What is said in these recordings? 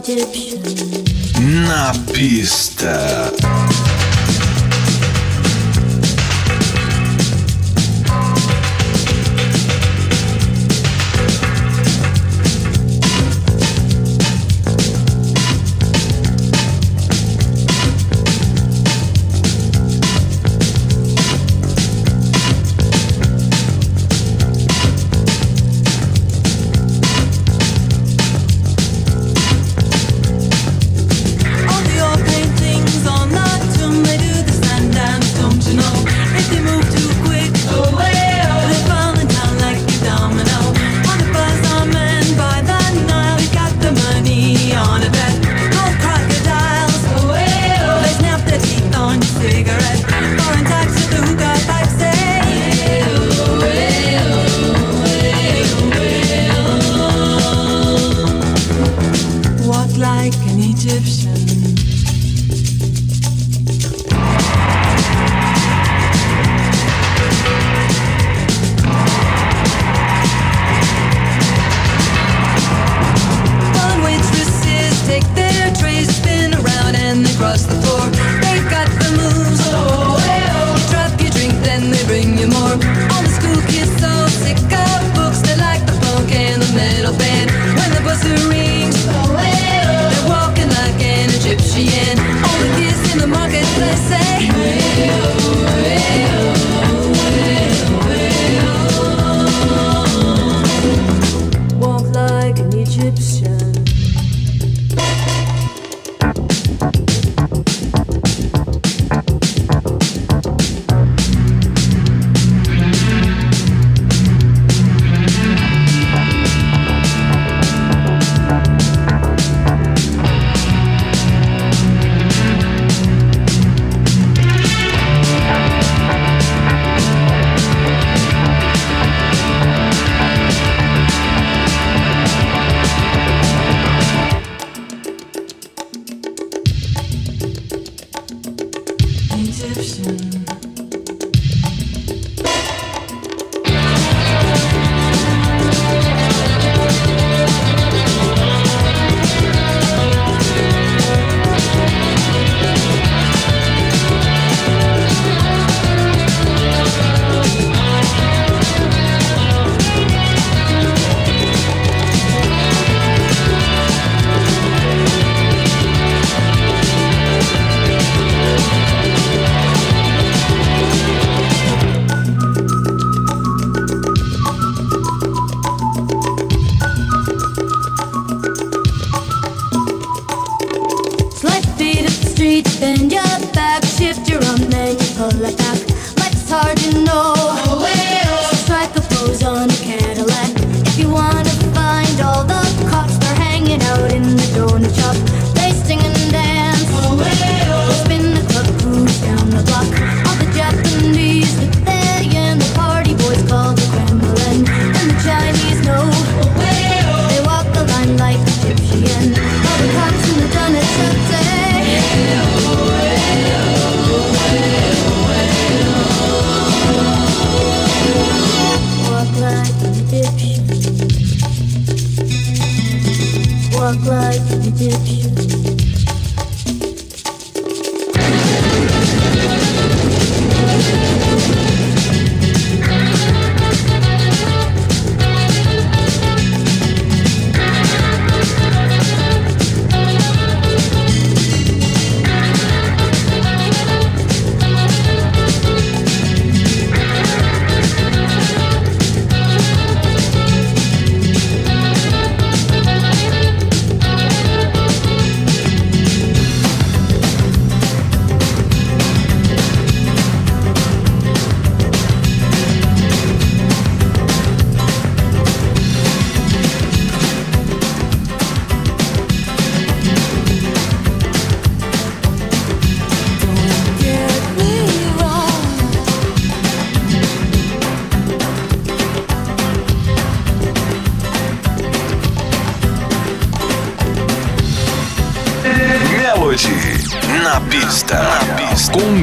Na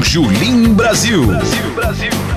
Julim Brasil. Brasil, Brasil.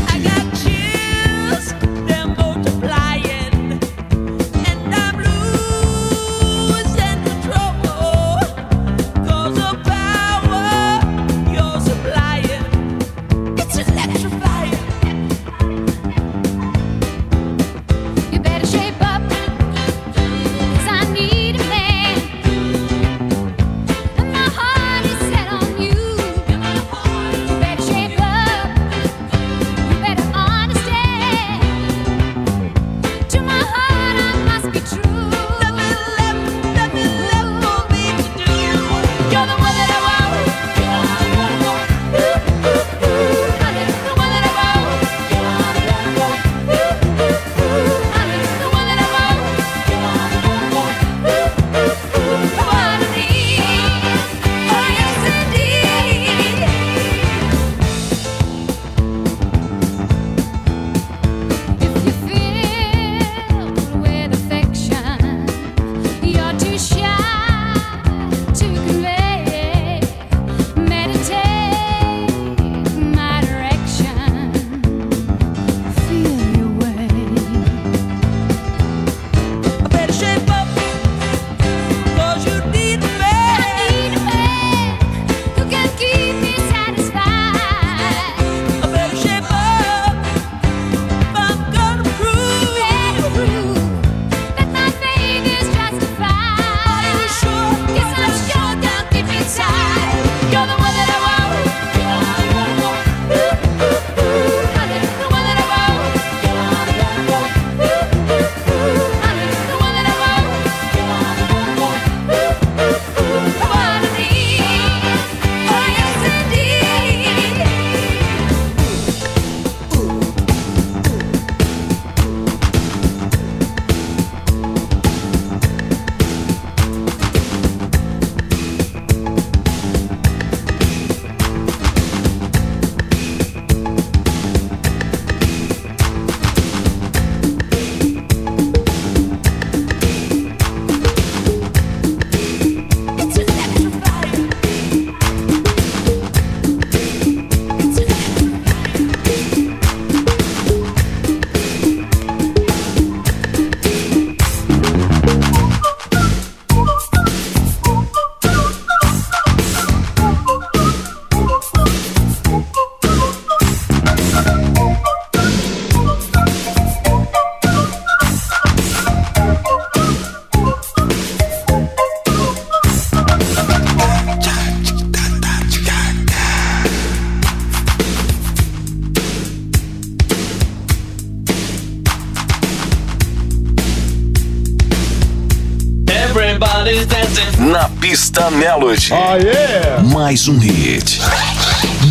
Na pista Melody. Oh, yeah. Mais um hit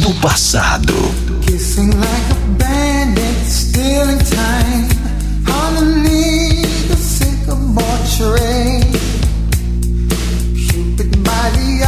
do passado. Kissing like a bandit, stealing time. Underneath the sycamore tree. Cupid by the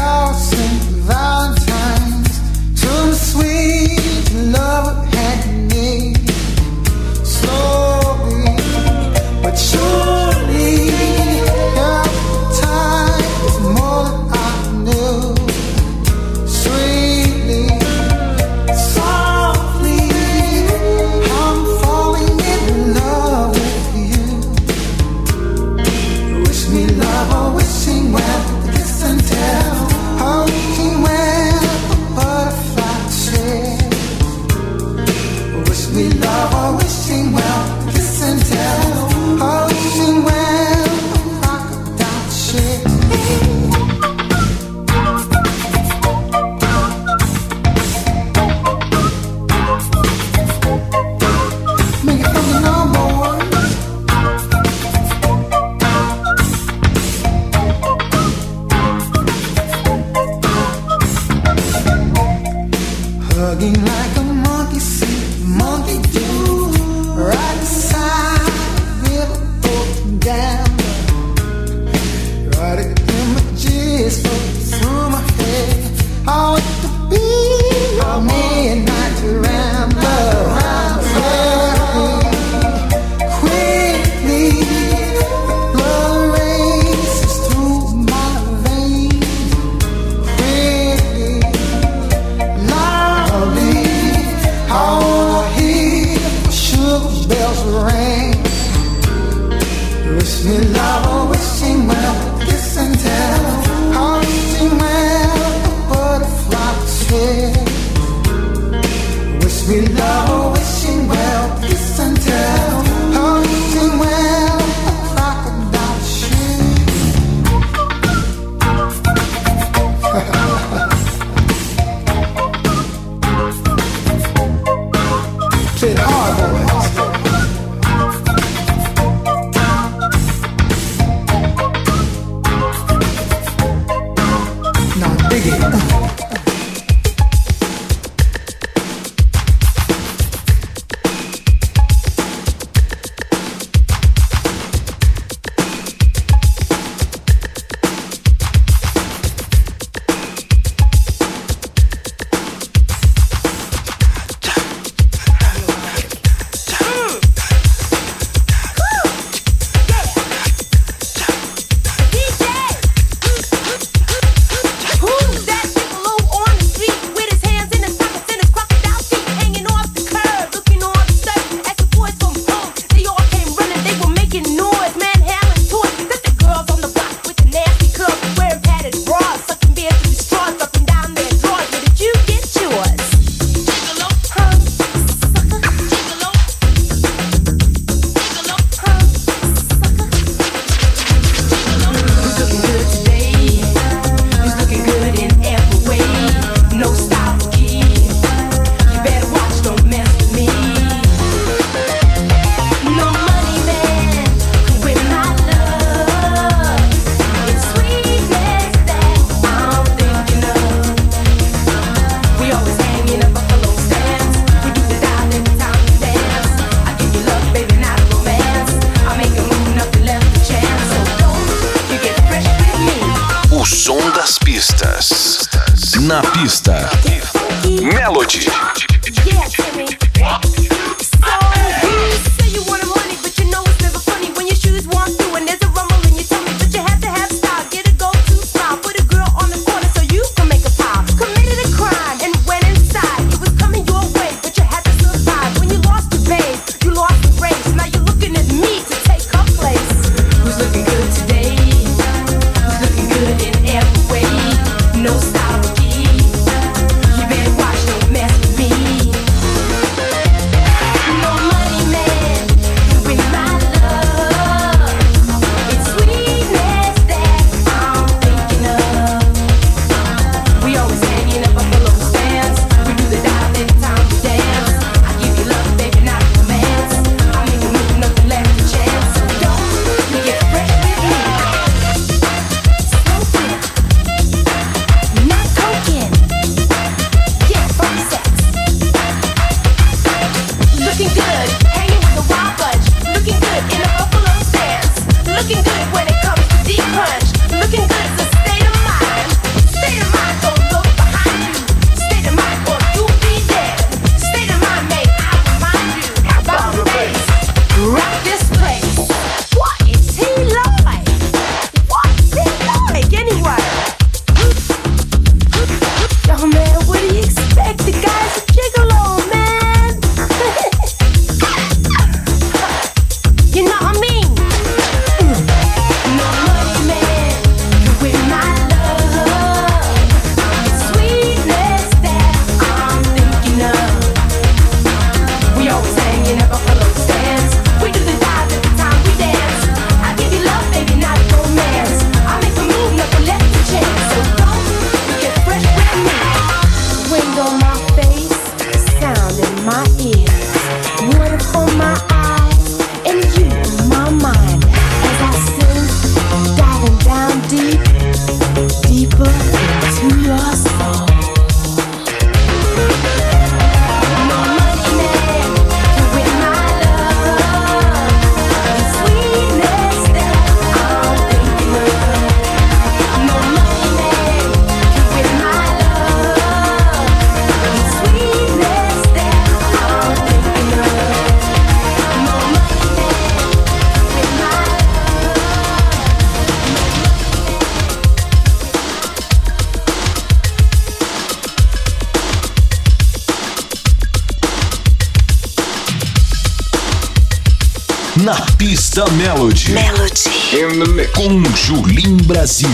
Da Melody. Melody. Com Julim Brasil.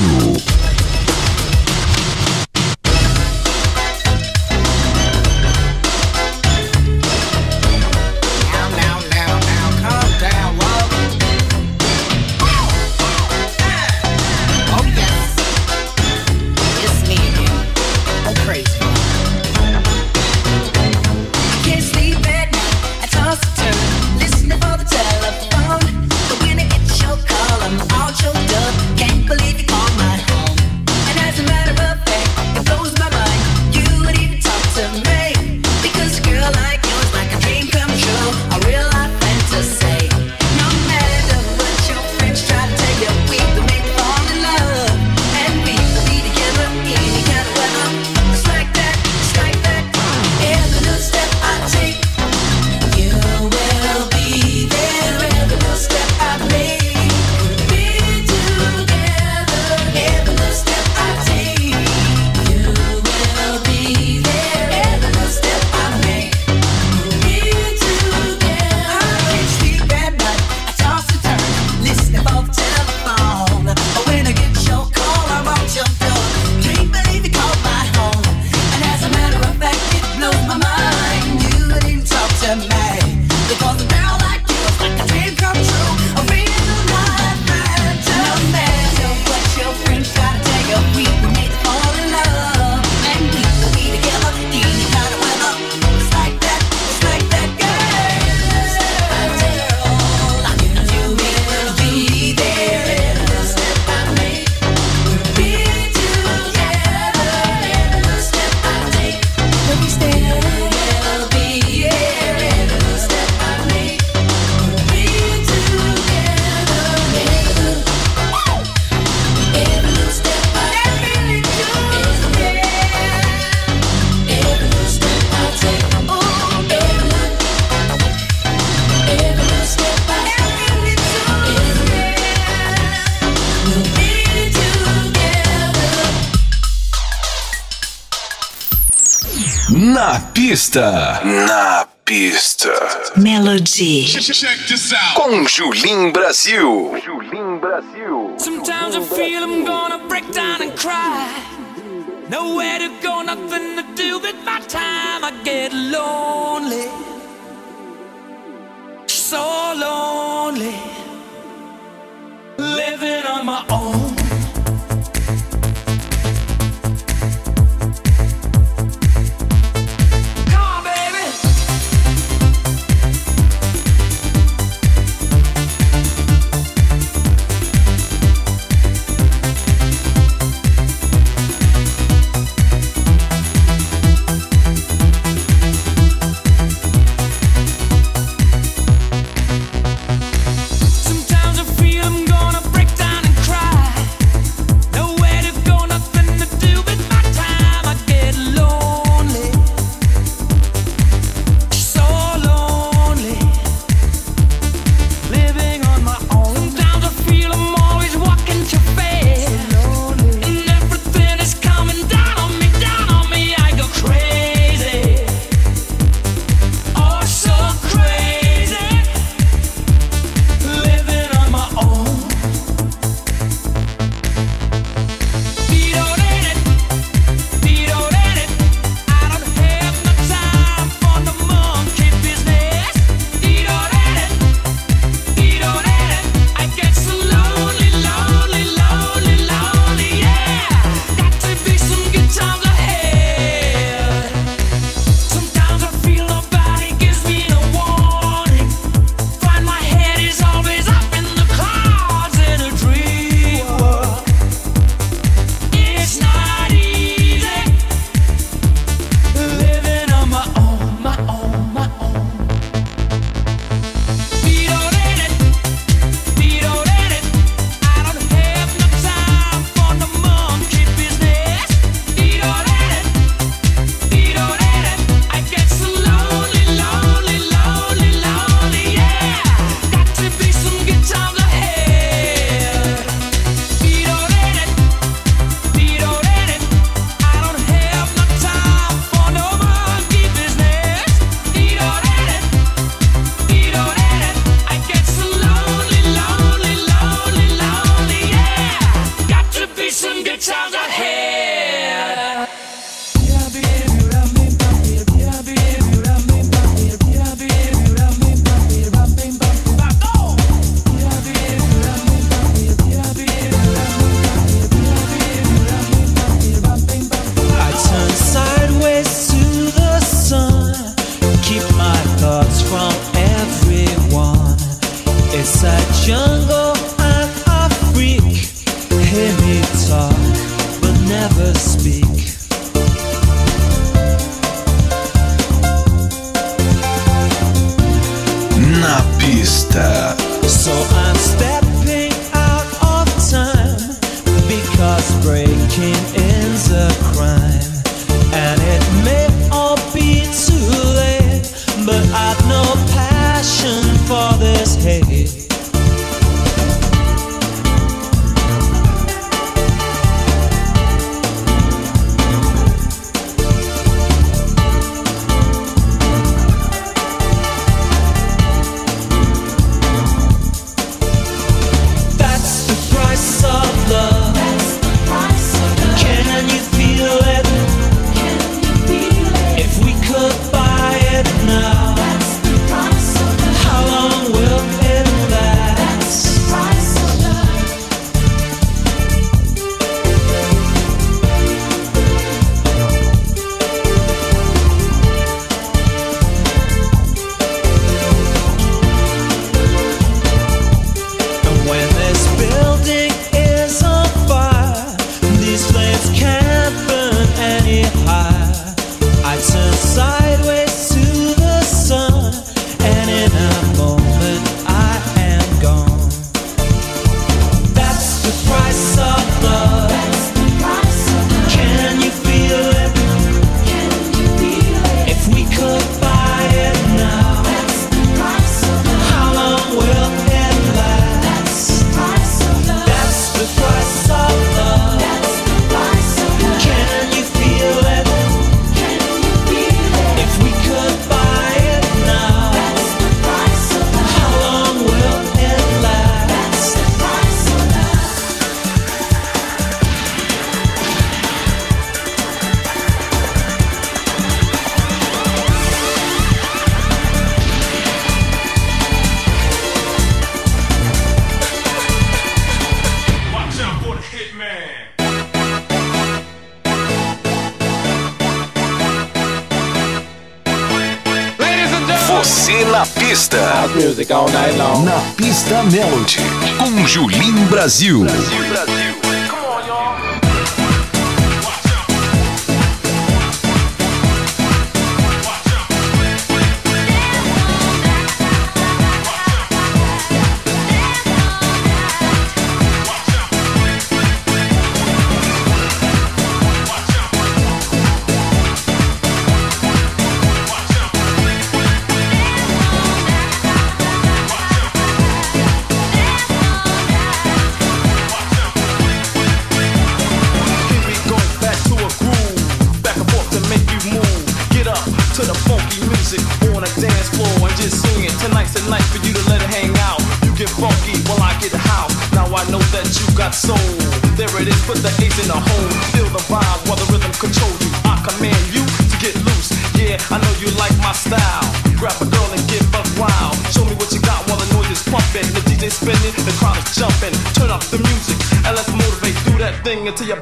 Na pista. Na pista. Melody. Com Julim Brasil. Julim Brasil. Sometimes I feel I'm gonna break down and cry. Nowhere to go, nothing to do with my time. I get lonely. So lonely. Living on my own. Você na pista. Na pista Melody. Com Julinho Brasil. Brasil, Brasil.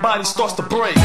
body starts to break.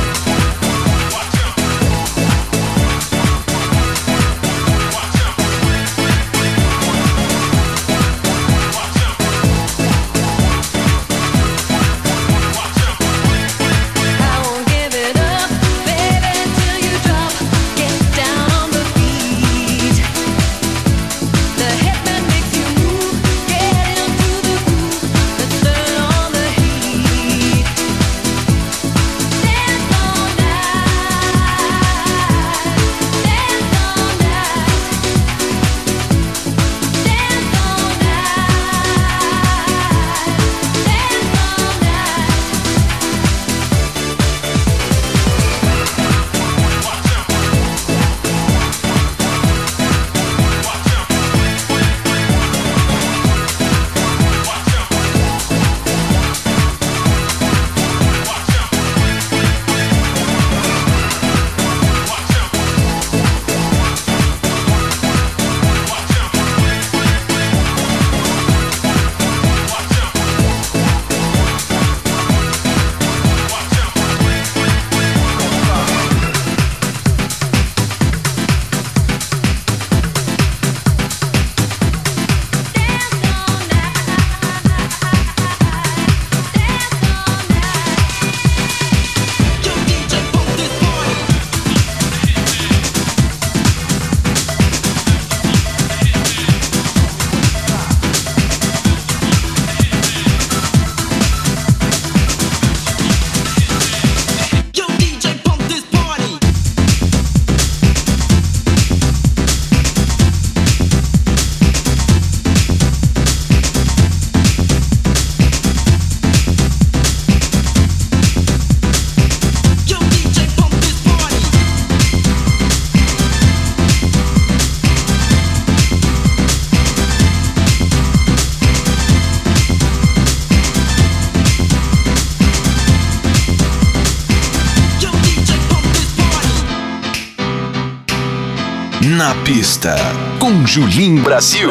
Pista, com Julim Brasil.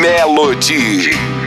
Melody.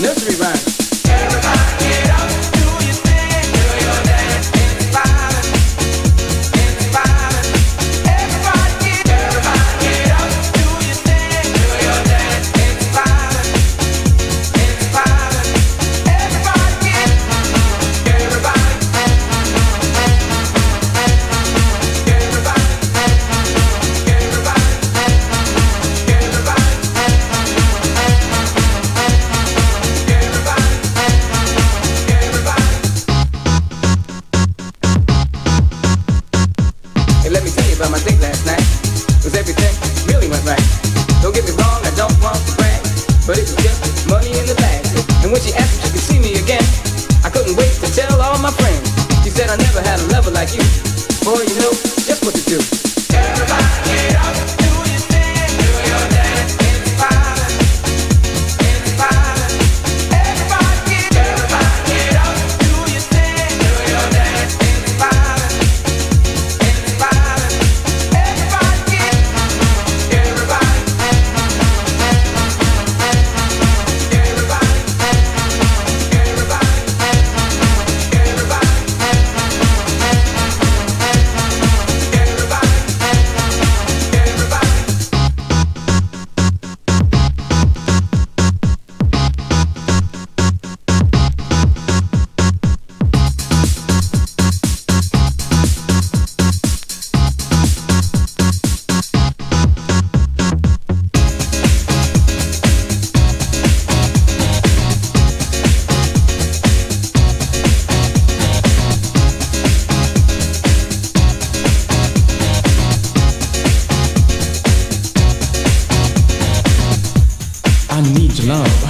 Nursery rhyme. I need your love.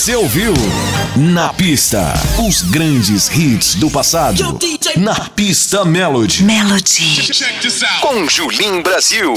Você ouviu Na Pista, os grandes hits do passado. Na Pista Melody. Melody. Com Julim Brasil.